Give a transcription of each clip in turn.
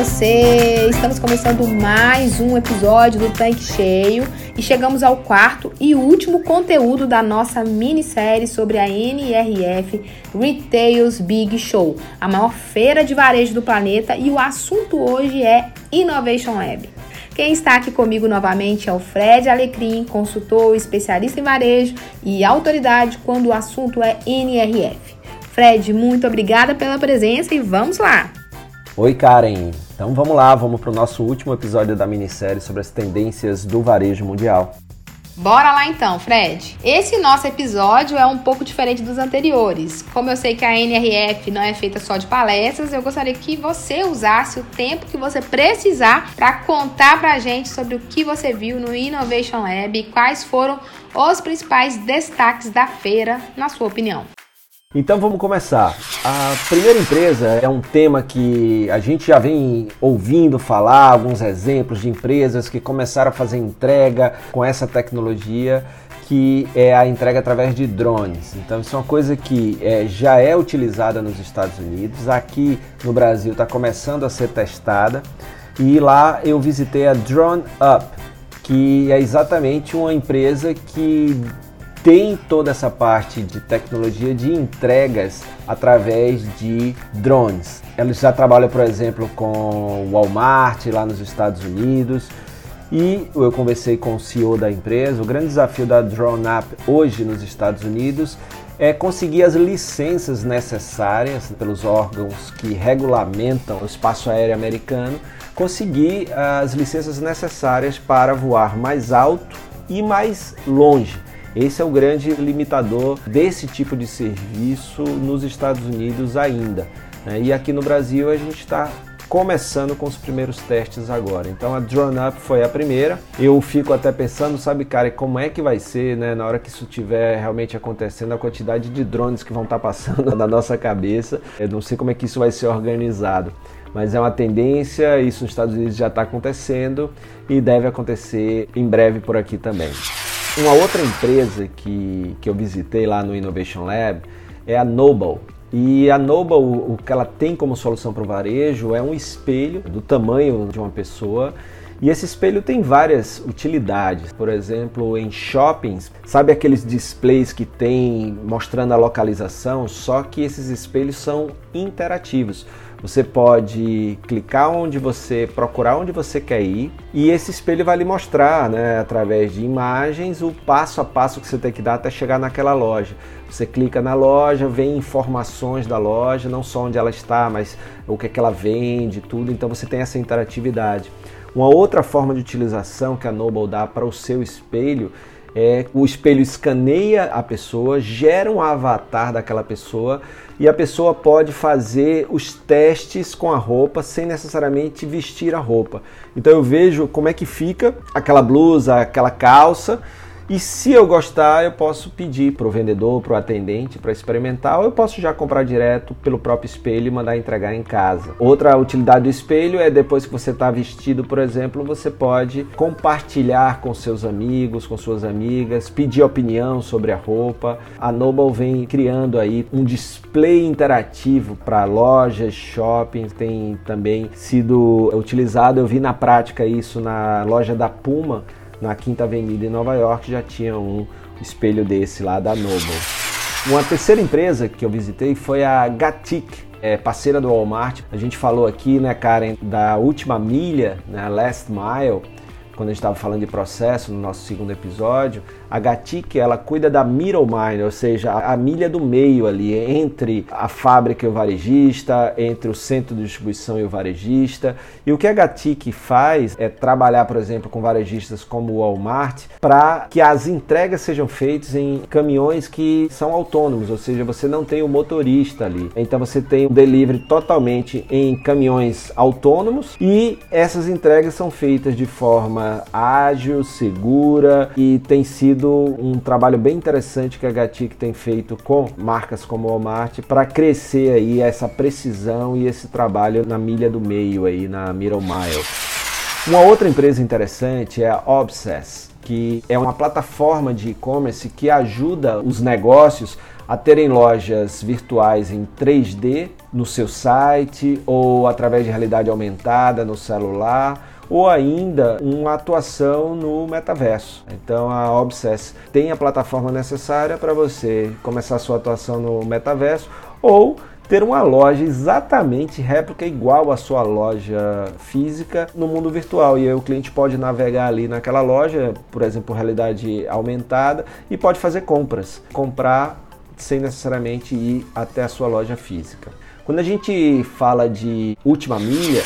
Você? Estamos começando mais um episódio do Tanque Cheio e chegamos ao quarto e último conteúdo da nossa minissérie sobre a NRF Retails Big Show, a maior feira de varejo do planeta, e o assunto hoje é Innovation Lab. Quem está aqui comigo novamente é o Fred Alecrim, consultor, especialista em varejo e autoridade quando o assunto é NRF. Fred, muito obrigada pela presença e vamos lá! Oi, Karen. Então vamos lá, vamos para o nosso último episódio da minissérie sobre as tendências do varejo mundial. Bora lá então, Fred. Esse nosso episódio é um pouco diferente dos anteriores. Como eu sei que a NRF não é feita só de palestras, eu gostaria que você usasse o tempo que você precisar para contar para a gente sobre o que você viu no Innovation Lab e quais foram os principais destaques da feira, na sua opinião. Então vamos começar. A primeira empresa é um tema que a gente já vem ouvindo falar, alguns exemplos de empresas que começaram a fazer entrega com essa tecnologia, que é a entrega através de drones. Então isso é uma coisa que é, já é utilizada nos Estados Unidos, aqui no Brasil está começando a ser testada. E lá eu visitei a Drone Up, que é exatamente uma empresa que tem toda essa parte de tecnologia de entregas através de drones. Eles já trabalham, por exemplo, com Walmart lá nos Estados Unidos. E eu conversei com o CEO da empresa. O grande desafio da Drone App hoje nos Estados Unidos é conseguir as licenças necessárias pelos órgãos que regulamentam o espaço aéreo americano, conseguir as licenças necessárias para voar mais alto e mais longe. Esse é o grande limitador desse tipo de serviço nos Estados Unidos ainda. Né? E aqui no Brasil a gente está começando com os primeiros testes agora. Então a Drone Up foi a primeira. Eu fico até pensando, sabe, cara, como é que vai ser, né, na hora que isso estiver realmente acontecendo, a quantidade de drones que vão estar tá passando na nossa cabeça. Eu não sei como é que isso vai ser organizado. Mas é uma tendência, isso nos Estados Unidos já está acontecendo e deve acontecer em breve por aqui também. Uma outra empresa que, que eu visitei lá no Innovation Lab é a Noble. E a Noble, o que ela tem como solução para o varejo é um espelho do tamanho de uma pessoa. E esse espelho tem várias utilidades. Por exemplo, em shoppings, sabe aqueles displays que tem mostrando a localização? Só que esses espelhos são interativos. Você pode clicar onde você procurar onde você quer ir e esse espelho vai lhe mostrar, né, através de imagens, o passo a passo que você tem que dar até chegar naquela loja. Você clica na loja, vem informações da loja, não só onde ela está, mas o que, é que ela vende, tudo. Então você tem essa interatividade. Uma outra forma de utilização que a Noble dá para o seu espelho é, o espelho escaneia a pessoa, gera um avatar daquela pessoa e a pessoa pode fazer os testes com a roupa sem necessariamente vestir a roupa. Então eu vejo como é que fica aquela blusa, aquela calça e se eu gostar, eu posso pedir para o vendedor, para o atendente, para experimentar, ou eu posso já comprar direto pelo próprio espelho e mandar entregar em casa. Outra utilidade do espelho é depois que você está vestido, por exemplo, você pode compartilhar com seus amigos, com suas amigas, pedir opinião sobre a roupa. A Noble vem criando aí um display interativo para lojas, shoppings, tem também sido utilizado. Eu vi na prática isso na loja da Puma na Quinta Avenida em Nova York já tinha um espelho desse lá da Noble. Uma terceira empresa que eu visitei foi a Gatik, é parceira do Walmart. A gente falou aqui, né, Karen, da última milha, né, Last Mile. Quando a gente estava falando de processo no nosso segundo episódio, a Gatic ela cuida da middle mile, ou seja, a milha do meio ali entre a fábrica e o varejista, entre o centro de distribuição e o varejista. E o que a Gatic faz é trabalhar, por exemplo, com varejistas como o Walmart para que as entregas sejam feitas em caminhões que são autônomos, ou seja, você não tem o motorista ali. Então você tem o delivery totalmente em caminhões autônomos e essas entregas são feitas de forma ágil, segura e tem sido um trabalho bem interessante que a Gatic tem feito com marcas como Walmart para crescer aí essa precisão e esse trabalho na milha do meio aí, na middle mile. Uma outra empresa interessante é a Obsess, que é uma plataforma de e-commerce que ajuda os negócios a terem lojas virtuais em 3D no seu site ou através de realidade aumentada no celular ou ainda uma atuação no metaverso. Então a Obsess tem a plataforma necessária para você começar sua atuação no metaverso ou ter uma loja exatamente réplica igual à sua loja física no mundo virtual. E aí o cliente pode navegar ali naquela loja, por exemplo, realidade aumentada, e pode fazer compras. Comprar sem necessariamente ir até a sua loja física. Quando a gente fala de última milha,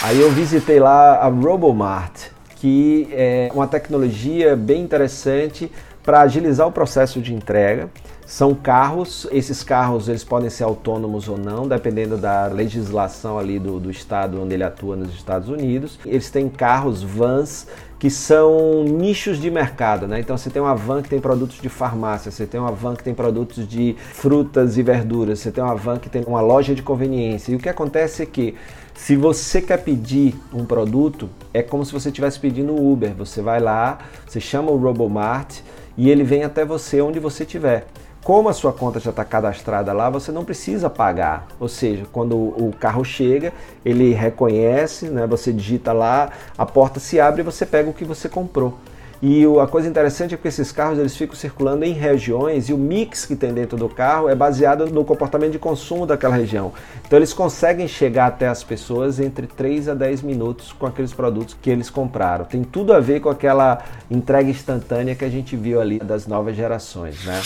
Aí eu visitei lá a Robomart, que é uma tecnologia bem interessante para agilizar o processo de entrega. São carros, esses carros eles podem ser autônomos ou não, dependendo da legislação ali do, do estado onde ele atua nos Estados Unidos. Eles têm carros, vans, que são nichos de mercado, né? Então você tem uma van que tem produtos de farmácia, você tem uma van que tem produtos de frutas e verduras, você tem uma van que tem uma loja de conveniência. E o que acontece é que se você quer pedir um produto, é como se você estivesse pedindo o Uber. Você vai lá, você chama o Robomart e ele vem até você onde você estiver. Como a sua conta já está cadastrada lá, você não precisa pagar. Ou seja, quando o carro chega, ele reconhece, né, você digita lá, a porta se abre e você pega o que você comprou. E a coisa interessante é que esses carros eles ficam circulando em regiões e o mix que tem dentro do carro é baseado no comportamento de consumo daquela região. Então eles conseguem chegar até as pessoas entre 3 a 10 minutos com aqueles produtos que eles compraram. Tem tudo a ver com aquela entrega instantânea que a gente viu ali das novas gerações, né?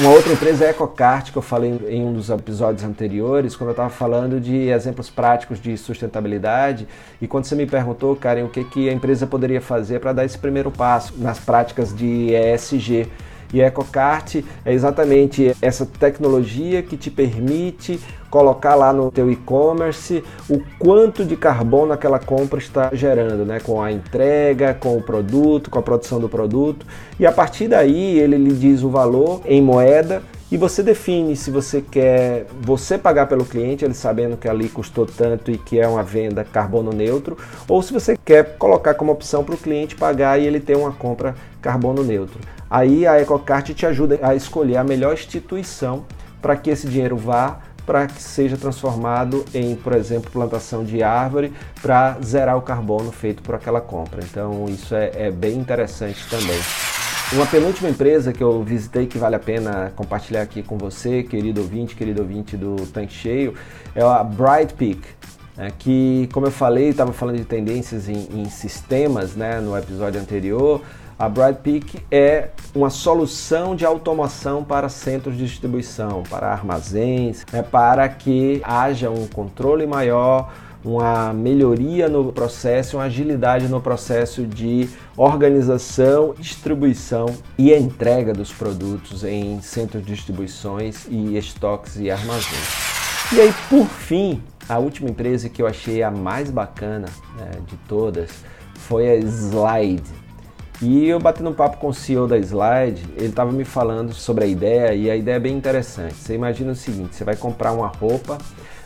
Uma outra empresa é a EcoCart, que eu falei em um dos episódios anteriores, quando eu estava falando de exemplos práticos de sustentabilidade. E quando você me perguntou, Karen, o que, que a empresa poderia fazer para dar esse primeiro passo nas práticas de ESG. E EcoCart é exatamente essa tecnologia que te permite colocar lá no teu e-commerce o quanto de carbono aquela compra está gerando, né? com a entrega, com o produto, com a produção do produto. E a partir daí ele lhe diz o valor em moeda e você define se você quer você pagar pelo cliente, ele sabendo que ali custou tanto e que é uma venda carbono neutro, ou se você quer colocar como opção para o cliente pagar e ele ter uma compra carbono neutro. Aí a EcoCart te ajuda a escolher a melhor instituição para que esse dinheiro vá para que seja transformado em, por exemplo, plantação de árvore para zerar o carbono feito por aquela compra. Então isso é, é bem interessante também. Uma penúltima empresa que eu visitei que vale a pena compartilhar aqui com você, querido ouvinte, querido ouvinte do Tanque Cheio, é a Bright Peak. Né, que, como eu falei, estava falando de tendências em, em sistemas né, no episódio anterior, a Brightpeak é uma solução de automação para centros de distribuição, para armazéns, né, para que haja um controle maior, uma melhoria no processo, uma agilidade no processo de organização, distribuição e entrega dos produtos em centros de distribuições e estoques e armazéns. E aí, por fim, a última empresa que eu achei a mais bacana né, de todas foi a Slide. E eu batendo um papo com o CEO da Slide, ele estava me falando sobre a ideia e a ideia é bem interessante. Você imagina o seguinte: você vai comprar uma roupa.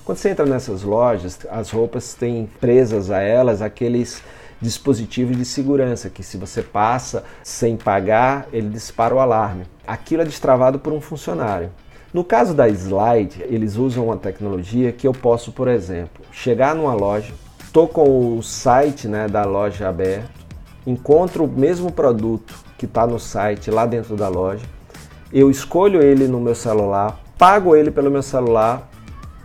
Quando você entra nessas lojas, as roupas têm presas a elas aqueles dispositivos de segurança que se você passa sem pagar, ele dispara o alarme. Aquilo é destravado por um funcionário. No caso da Slide, eles usam uma tecnologia que eu posso, por exemplo, chegar numa loja, estou com o site né, da loja aberto, encontro o mesmo produto que está no site lá dentro da loja, eu escolho ele no meu celular, pago ele pelo meu celular,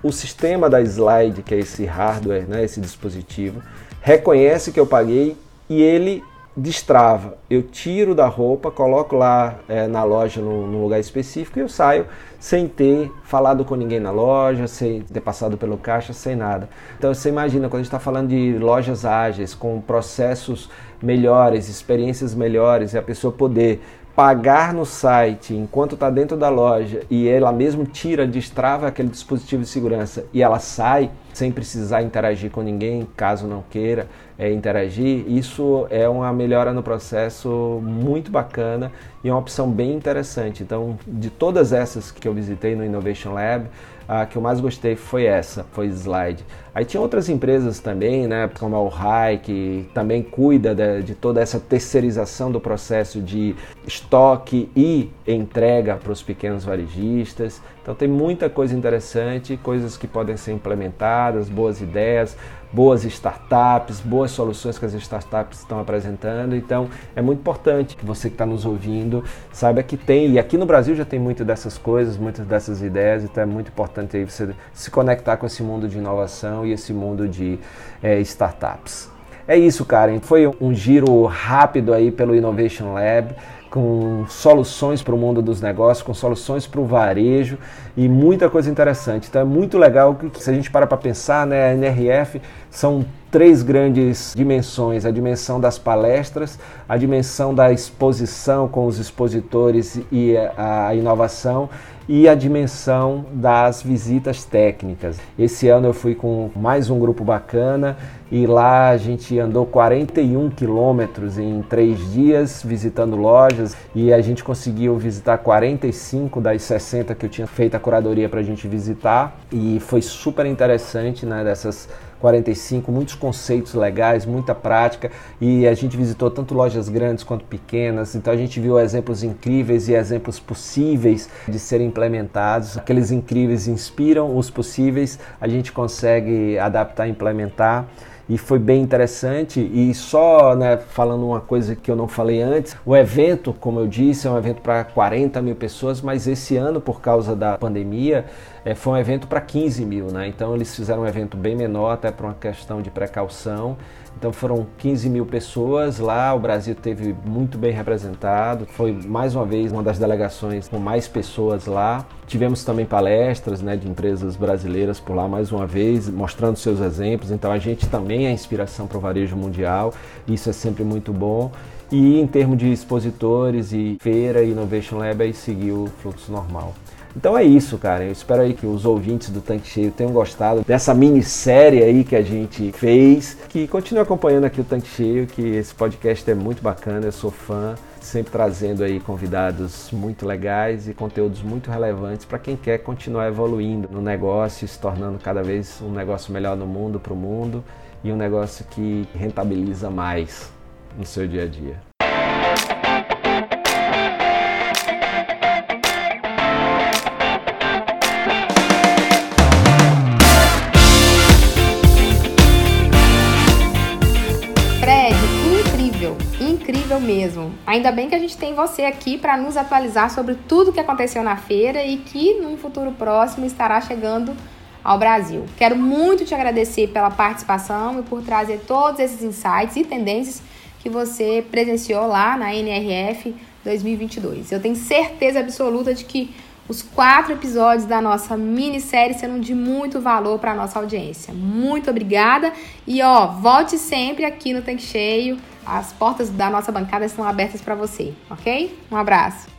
o sistema da Slide, que é esse hardware, né, esse dispositivo, reconhece que eu paguei e ele destrava. Eu tiro da roupa, coloco lá é, na loja num, num, lugar específico e eu saio sem ter falado com ninguém na loja, sem ter passado pelo caixa, sem nada. Então você imagina quando a gente está falando de lojas ágeis, com processos melhores, experiências melhores, e a pessoa poder pagar no site enquanto está dentro da loja e ela mesmo tira, destrava aquele dispositivo de segurança e ela sai sem precisar interagir com ninguém, caso não queira é, interagir, isso é uma melhora no processo muito bacana e é uma opção bem interessante. Então, de todas essas que eu visitei no Innovation Lab, a que eu mais gostei foi essa, foi Slide. Aí tinha outras empresas também, né, como a Ohai, que também cuida de, de toda essa terceirização do processo de estoque e entrega para os pequenos varejistas. Então tem muita coisa interessante, coisas que podem ser implementadas, boas ideias boas startups, boas soluções que as startups estão apresentando. Então, é muito importante que você que está nos ouvindo saiba que tem, e aqui no Brasil já tem muito dessas coisas, muitas dessas ideias, então é muito importante aí você se conectar com esse mundo de inovação e esse mundo de é, startups. É isso, Karen. Foi um giro rápido aí pelo Innovation Lab com soluções para o mundo dos negócios, com soluções para o varejo e muita coisa interessante. Então é muito legal que, se a gente para para pensar, né, a NRF são três grandes dimensões: a dimensão das palestras, a dimensão da exposição com os expositores e a inovação e a dimensão das visitas técnicas. Esse ano eu fui com mais um grupo bacana e lá a gente andou 41 quilômetros em três dias visitando lojas e a gente conseguiu visitar 45 das 60 que eu tinha feito a curadoria para a gente visitar e foi super interessante, né, dessas 45, muitos conceitos legais, muita prática e a gente visitou tanto lojas grandes quanto pequenas, então a gente viu exemplos incríveis e exemplos possíveis de serem implementados. Aqueles incríveis inspiram, os possíveis a gente consegue adaptar e implementar e foi bem interessante. E só né, falando uma coisa que eu não falei antes, o evento, como eu disse, é um evento para 40 mil pessoas, mas esse ano, por causa da pandemia, é, foi um evento para 15 mil, né? Então eles fizeram um evento bem menor, até por uma questão de precaução. Então foram 15 mil pessoas lá, o Brasil teve muito bem representado, foi mais uma vez uma das delegações com mais pessoas lá. Tivemos também palestras né, de empresas brasileiras por lá mais uma vez, mostrando seus exemplos. Então a gente também é inspiração para o varejo mundial, isso é sempre muito bom. E em termos de expositores e feira, Innovation Lab aí seguiu o fluxo normal. Então é isso, cara. Eu espero aí que os ouvintes do Tanque Cheio tenham gostado dessa minissérie aí que a gente fez. Que continue acompanhando aqui o Tanque Cheio, que esse podcast é muito bacana, eu sou fã. Sempre trazendo aí convidados muito legais e conteúdos muito relevantes para quem quer continuar evoluindo no negócio, se tornando cada vez um negócio melhor no mundo, para o mundo e um negócio que rentabiliza mais no seu dia a dia. incrível mesmo. Ainda bem que a gente tem você aqui para nos atualizar sobre tudo que aconteceu na feira e que num futuro próximo estará chegando ao Brasil. Quero muito te agradecer pela participação e por trazer todos esses insights e tendências que você presenciou lá na NRF 2022. Eu tenho certeza absoluta de que os quatro episódios da nossa minissérie serão de muito valor para a nossa audiência. Muito obrigada e ó, volte sempre aqui no Tanque Cheio as portas da nossa bancada estão abertas para você, ok? Um abraço.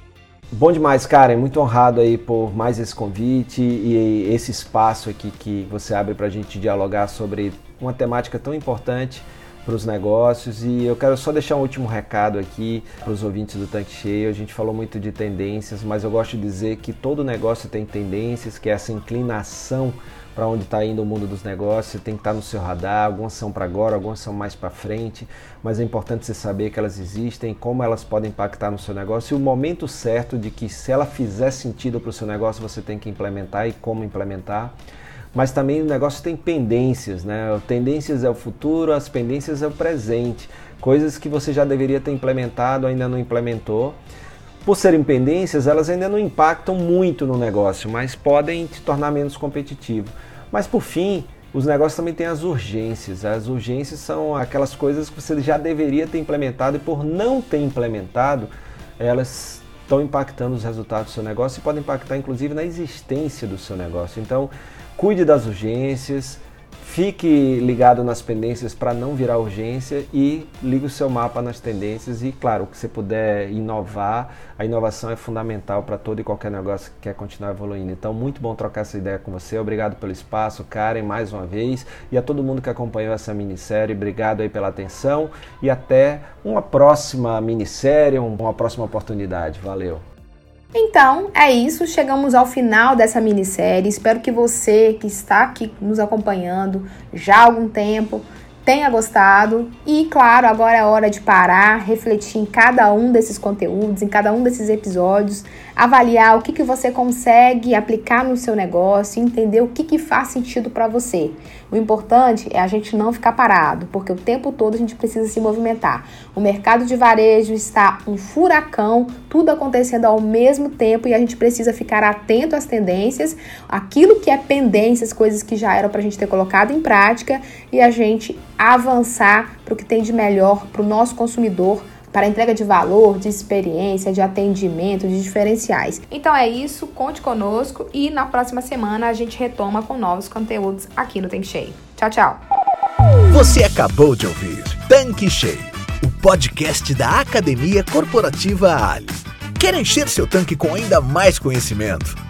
Bom demais, Karen. Muito honrado aí por mais esse convite e esse espaço aqui que você abre para a gente dialogar sobre uma temática tão importante para os negócios. E eu quero só deixar um último recado aqui para os ouvintes do Tanque Cheio. A gente falou muito de tendências, mas eu gosto de dizer que todo negócio tem tendências, que essa inclinação para onde está indo o mundo dos negócios, tem que estar tá no seu radar. Algumas são para agora, algumas são mais para frente, mas é importante você saber que elas existem, como elas podem impactar no seu negócio e o momento certo de que, se ela fizer sentido para o seu negócio, você tem que implementar e como implementar. Mas também o negócio tem pendências, né? Tendências é o futuro, as pendências é o presente. Coisas que você já deveria ter implementado, ainda não implementou por serem pendências, elas ainda não impactam muito no negócio, mas podem te tornar menos competitivo. Mas por fim, os negócios também têm as urgências. As urgências são aquelas coisas que você já deveria ter implementado e por não ter implementado, elas estão impactando os resultados do seu negócio e podem impactar inclusive na existência do seu negócio. Então, cuide das urgências, Fique ligado nas pendências para não virar urgência e ligue o seu mapa nas tendências e, claro, que você puder inovar, a inovação é fundamental para todo e qualquer negócio que quer continuar evoluindo. Então, muito bom trocar essa ideia com você. Obrigado pelo espaço, Karen, mais uma vez, e a todo mundo que acompanhou essa minissérie. Obrigado aí pela atenção e até uma próxima minissérie, uma próxima oportunidade. Valeu! Então é isso, chegamos ao final dessa minissérie. Espero que você que está aqui nos acompanhando já há algum tempo tenha gostado. E claro, agora é hora de parar, refletir em cada um desses conteúdos, em cada um desses episódios, avaliar o que, que você consegue aplicar no seu negócio, entender o que, que faz sentido para você. O importante é a gente não ficar parado, porque o tempo todo a gente precisa se movimentar. O mercado de varejo está um furacão, tudo acontecendo ao mesmo tempo e a gente precisa ficar atento às tendências, aquilo que é pendências, coisas que já eram para a gente ter colocado em prática e a gente avançar para o que tem de melhor para o nosso consumidor para entrega de valor, de experiência, de atendimento, de diferenciais. Então é isso, conte conosco e na próxima semana a gente retoma com novos conteúdos aqui no Tanque Cheio. Tchau, tchau. Você acabou de ouvir Tanque Cheio, o podcast da Academia Corporativa Ali. Quer encher seu tanque com ainda mais conhecimento?